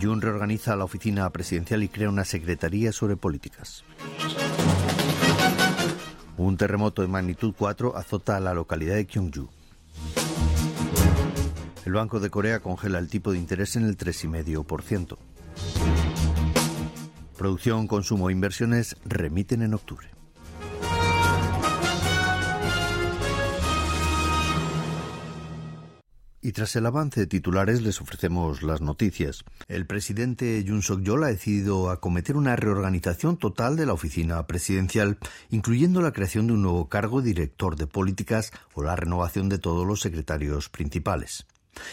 Jun reorganiza la oficina presidencial y crea una secretaría sobre políticas. Un terremoto de magnitud 4 azota a la localidad de Gyeongju. El Banco de Corea congela el tipo de interés en el 3,5%. Producción, consumo e inversiones remiten en octubre. Y tras el avance de titulares les ofrecemos las noticias. El presidente Yoon Suk-yeol ha decidido acometer una reorganización total de la oficina presidencial, incluyendo la creación de un nuevo cargo director de políticas o la renovación de todos los secretarios principales.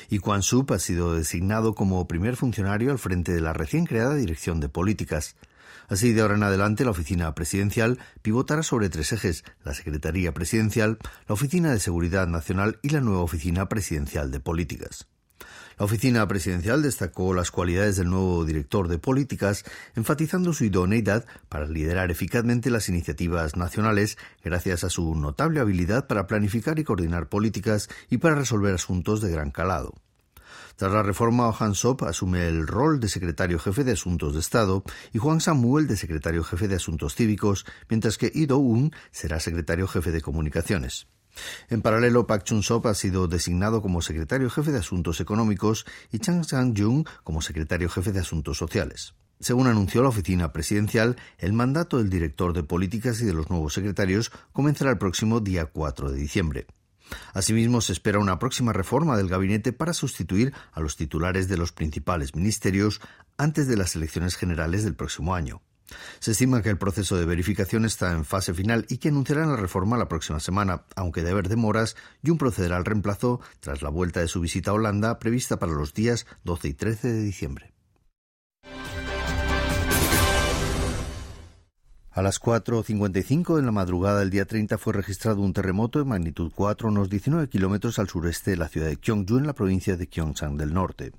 Y Kwan Sup ha sido designado como primer funcionario al frente de la recién creada Dirección de Políticas. Así, de ahora en adelante, la oficina presidencial pivotará sobre tres ejes, la Secretaría Presidencial, la Oficina de Seguridad Nacional y la nueva Oficina Presidencial de Políticas. La oficina presidencial destacó las cualidades del nuevo director de políticas, enfatizando su idoneidad para liderar eficazmente las iniciativas nacionales gracias a su notable habilidad para planificar y coordinar políticas y para resolver asuntos de gran calado. Tras la reforma, Han Sop asume el rol de secretario jefe de Asuntos de Estado y Juan Samuel de secretario jefe de Asuntos Cívicos, mientras que Ido Un será secretario jefe de Comunicaciones. En paralelo, Pak Chun-sop ha sido designado como secretario jefe de Asuntos Económicos y Chang Sang-jung como secretario jefe de Asuntos Sociales. Según anunció la oficina presidencial, el mandato del director de políticas y de los nuevos secretarios comenzará el próximo día 4 de diciembre. Asimismo, se espera una próxima reforma del gabinete para sustituir a los titulares de los principales ministerios antes de las elecciones generales del próximo año. Se estima que el proceso de verificación está en fase final y que anunciarán la reforma la próxima semana, aunque de haber demoras, Jun procederá al reemplazo tras la vuelta de su visita a Holanda prevista para los días 12 y 13 de diciembre. A las 4.55 de la madrugada del día 30 fue registrado un terremoto de magnitud 4 unos 19 kilómetros al sureste de la ciudad de Gyeongju en la provincia de Gyeongsang del Norte.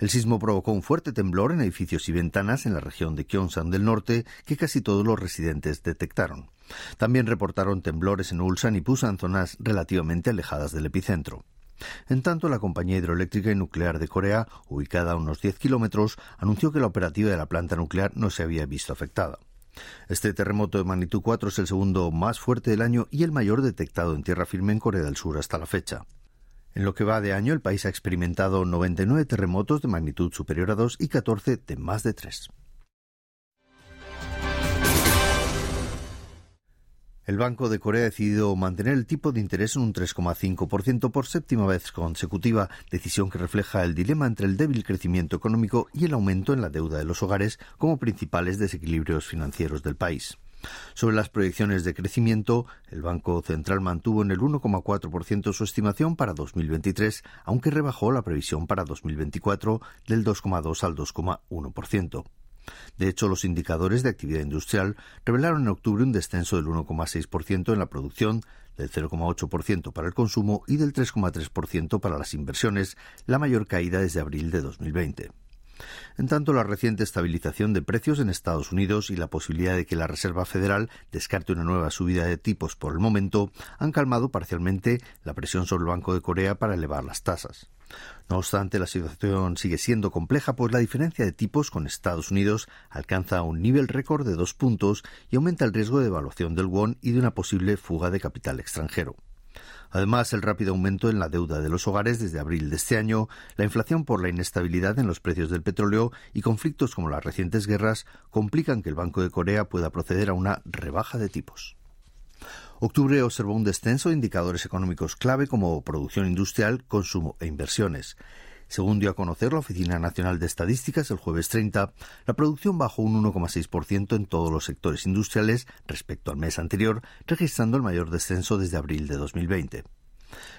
El sismo provocó un fuerte temblor en edificios y ventanas en la región de Gyeongsang del Norte que casi todos los residentes detectaron. También reportaron temblores en Ulsan y Pusan, zonas relativamente alejadas del epicentro. En tanto, la compañía hidroeléctrica y nuclear de Corea, ubicada a unos 10 kilómetros, anunció que la operativa de la planta nuclear no se había visto afectada. Este terremoto de magnitud 4 es el segundo más fuerte del año y el mayor detectado en tierra firme en Corea del Sur hasta la fecha. En lo que va de año, el país ha experimentado 99 terremotos de magnitud superior a 2 y 14 de más de 3. El Banco de Corea ha decidido mantener el tipo de interés en un 3,5% por séptima vez consecutiva, decisión que refleja el dilema entre el débil crecimiento económico y el aumento en la deuda de los hogares como principales desequilibrios financieros del país. Sobre las proyecciones de crecimiento, el Banco Central mantuvo en el 1,4% su estimación para 2023, aunque rebajó la previsión para 2024 del 2,2 al 2,1%. De hecho, los indicadores de actividad industrial revelaron en octubre un descenso del 1,6% en la producción, del 0,8% para el consumo y del 3,3% para las inversiones, la mayor caída desde abril de 2020. En tanto, la reciente estabilización de precios en Estados Unidos y la posibilidad de que la Reserva Federal descarte una nueva subida de tipos por el momento han calmado parcialmente la presión sobre el Banco de Corea para elevar las tasas. No obstante, la situación sigue siendo compleja, pues la diferencia de tipos con Estados Unidos alcanza un nivel récord de dos puntos y aumenta el riesgo de evaluación del won y de una posible fuga de capital extranjero. Además, el rápido aumento en la deuda de los hogares desde abril de este año, la inflación por la inestabilidad en los precios del petróleo y conflictos como las recientes guerras complican que el Banco de Corea pueda proceder a una rebaja de tipos. Octubre observó un descenso de indicadores económicos clave como producción industrial, consumo e inversiones. Según dio a conocer la Oficina Nacional de Estadísticas el jueves 30, la producción bajó un 1,6% en todos los sectores industriales respecto al mes anterior, registrando el mayor descenso desde abril de 2020.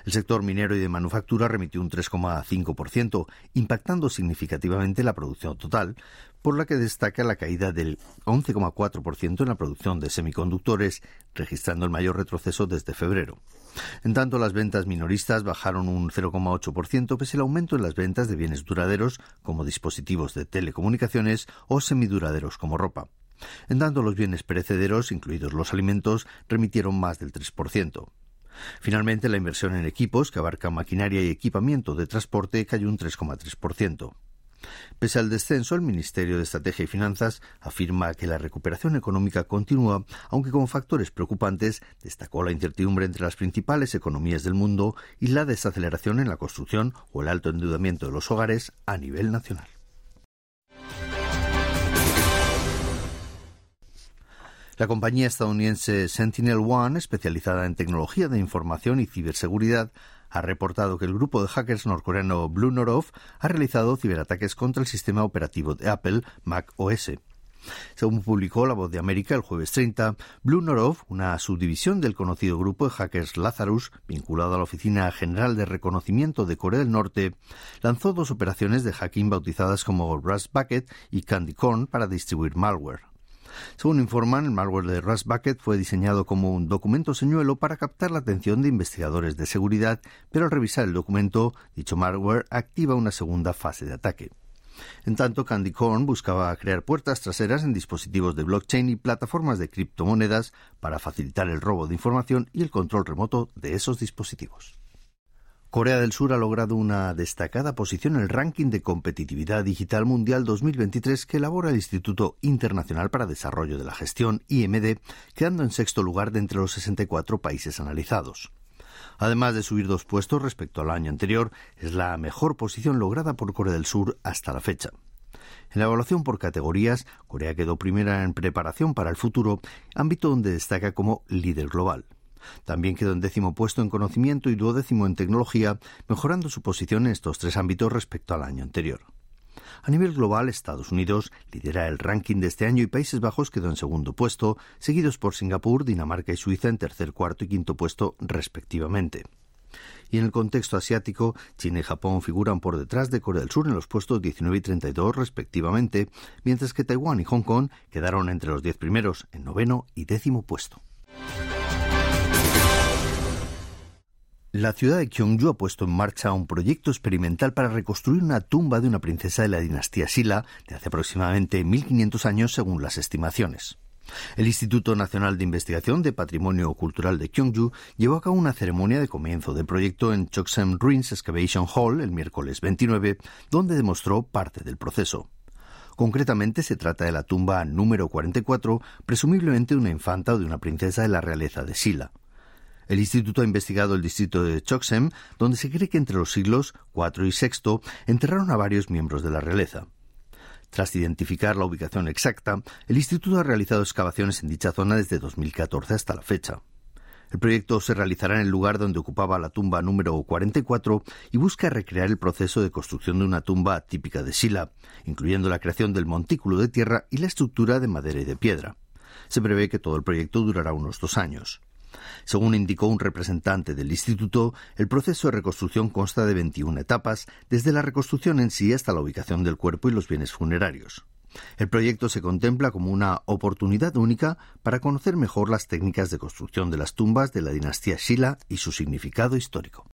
El sector minero y de manufactura remitió un 3,5%, impactando significativamente la producción total, por la que destaca la caída del 11,4% en la producción de semiconductores, registrando el mayor retroceso desde febrero. En tanto, las ventas minoristas bajaron un 0,8% pese al aumento en las ventas de bienes duraderos como dispositivos de telecomunicaciones o semiduraderos como ropa. En tanto, los bienes perecederos, incluidos los alimentos, remitieron más del 3%. Finalmente, la inversión en equipos, que abarca maquinaria y equipamiento de transporte, cayó un 3,3%. Pese al descenso, el Ministerio de Estrategia y Finanzas afirma que la recuperación económica continúa, aunque con factores preocupantes, destacó la incertidumbre entre las principales economías del mundo y la desaceleración en la construcción o el alto endeudamiento de los hogares a nivel nacional. La compañía estadounidense Sentinel One, especializada en tecnología de información y ciberseguridad, ha reportado que el grupo de hackers norcoreano Blue Norov ha realizado ciberataques contra el sistema operativo de Apple, Mac OS. Según publicó La Voz de América el jueves 30, Blue Norov, una subdivisión del conocido grupo de hackers Lazarus, vinculado a la Oficina General de Reconocimiento de Corea del Norte, lanzó dos operaciones de hacking bautizadas como Rust Bucket y Candy Corn para distribuir malware. Según informan, el malware de Rust Bucket fue diseñado como un documento señuelo para captar la atención de investigadores de seguridad, pero al revisar el documento, dicho malware activa una segunda fase de ataque. En tanto, Candy Corn buscaba crear puertas traseras en dispositivos de blockchain y plataformas de criptomonedas para facilitar el robo de información y el control remoto de esos dispositivos. Corea del Sur ha logrado una destacada posición en el ranking de competitividad digital mundial 2023 que elabora el Instituto Internacional para Desarrollo de la Gestión, IMD, quedando en sexto lugar de entre los 64 países analizados. Además de subir dos puestos respecto al año anterior, es la mejor posición lograda por Corea del Sur hasta la fecha. En la evaluación por categorías, Corea quedó primera en preparación para el futuro, ámbito donde destaca como líder global. También quedó en décimo puesto en conocimiento y duodécimo en tecnología, mejorando su posición en estos tres ámbitos respecto al año anterior. A nivel global, Estados Unidos lidera el ranking de este año y Países Bajos quedó en segundo puesto, seguidos por Singapur, Dinamarca y Suiza en tercer, cuarto y quinto puesto respectivamente. Y en el contexto asiático, China y Japón figuran por detrás de Corea del Sur en los puestos 19 y 32 respectivamente, mientras que Taiwán y Hong Kong quedaron entre los diez primeros en noveno y décimo puesto. La ciudad de Gyeongju ha puesto en marcha un proyecto experimental para reconstruir una tumba de una princesa de la dinastía Silla de hace aproximadamente 1500 años según las estimaciones. El Instituto Nacional de Investigación de Patrimonio Cultural de Gyeongju llevó a cabo una ceremonia de comienzo del proyecto en Choksem Ruins Excavation Hall el miércoles 29, donde demostró parte del proceso. Concretamente se trata de la tumba número 44, presumiblemente de una infanta o de una princesa de la realeza de Silla. El instituto ha investigado el distrito de Choksem, donde se cree que entre los siglos IV y VI enterraron a varios miembros de la realeza. Tras identificar la ubicación exacta, el instituto ha realizado excavaciones en dicha zona desde 2014 hasta la fecha. El proyecto se realizará en el lugar donde ocupaba la tumba número 44 y busca recrear el proceso de construcción de una tumba típica de Sila, incluyendo la creación del montículo de tierra y la estructura de madera y de piedra. Se prevé que todo el proyecto durará unos dos años. Según indicó un representante del instituto, el proceso de reconstrucción consta de 21 etapas, desde la reconstrucción en sí hasta la ubicación del cuerpo y los bienes funerarios. El proyecto se contempla como una oportunidad única para conocer mejor las técnicas de construcción de las tumbas de la dinastía Shila y su significado histórico.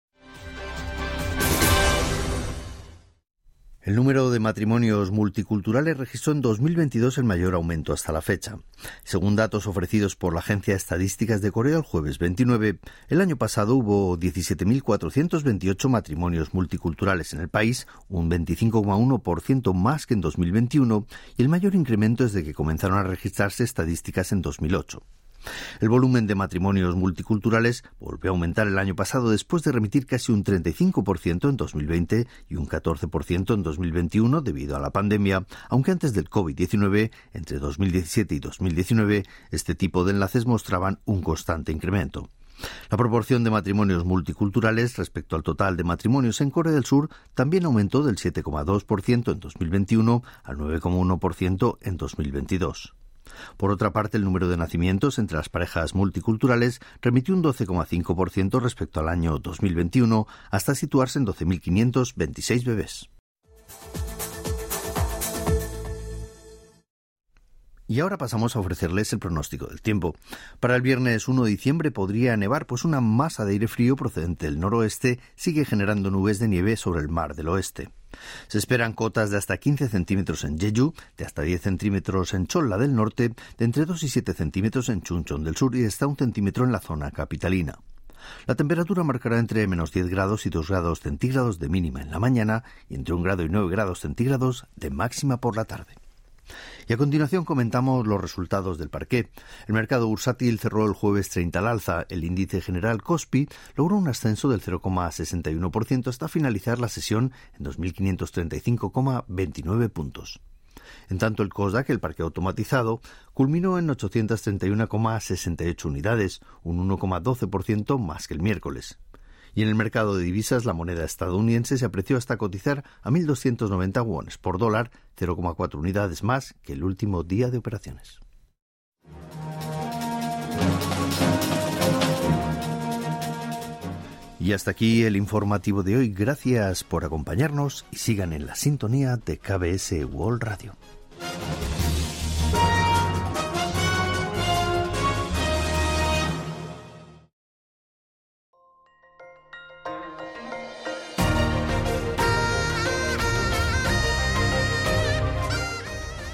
El número de matrimonios multiculturales registró en 2022 el mayor aumento hasta la fecha. Según datos ofrecidos por la Agencia de Estadísticas de Corea el jueves 29, el año pasado hubo 17.428 matrimonios multiculturales en el país, un 25,1% más que en 2021, y el mayor incremento desde que comenzaron a registrarse estadísticas en 2008. El volumen de matrimonios multiculturales volvió a aumentar el año pasado después de remitir casi un 35% en 2020 y un 14% en 2021 debido a la pandemia, aunque antes del COVID-19, entre 2017 y 2019, este tipo de enlaces mostraban un constante incremento. La proporción de matrimonios multiculturales respecto al total de matrimonios en Corea del Sur también aumentó del 7,2% en 2021 al 9,1% en 2022. Por otra parte, el número de nacimientos entre las parejas multiculturales remitió un 12,5% respecto al año 2021, hasta situarse en 12.526 bebés. Y ahora pasamos a ofrecerles el pronóstico del tiempo. Para el viernes 1 de diciembre podría nevar, pues una masa de aire frío procedente del noroeste sigue generando nubes de nieve sobre el mar del oeste. Se esperan cotas de hasta 15 centímetros en Jeju, de hasta 10 centímetros en Cholla del norte, de entre 2 y 7 centímetros en Chuncheon del sur y hasta un centímetro en la zona capitalina. La temperatura marcará entre menos 10 grados y 2 grados centígrados de mínima en la mañana y entre 1 grado y 9 grados centígrados de máxima por la tarde. Y a continuación comentamos los resultados del parqué. El mercado bursátil cerró el jueves 30 al alza. El índice general COSPI logró un ascenso del 0,61% hasta finalizar la sesión en 2.535,29 puntos. En tanto, el COSDAC, el parque automatizado, culminó en 831,68 unidades, un 1,12% más que el miércoles. Y en el mercado de divisas, la moneda estadounidense se apreció hasta cotizar a 1.290 wones por dólar, 0,4 unidades más que el último día de operaciones. Y hasta aquí el informativo de hoy. Gracias por acompañarnos y sigan en la sintonía de KBS World Radio.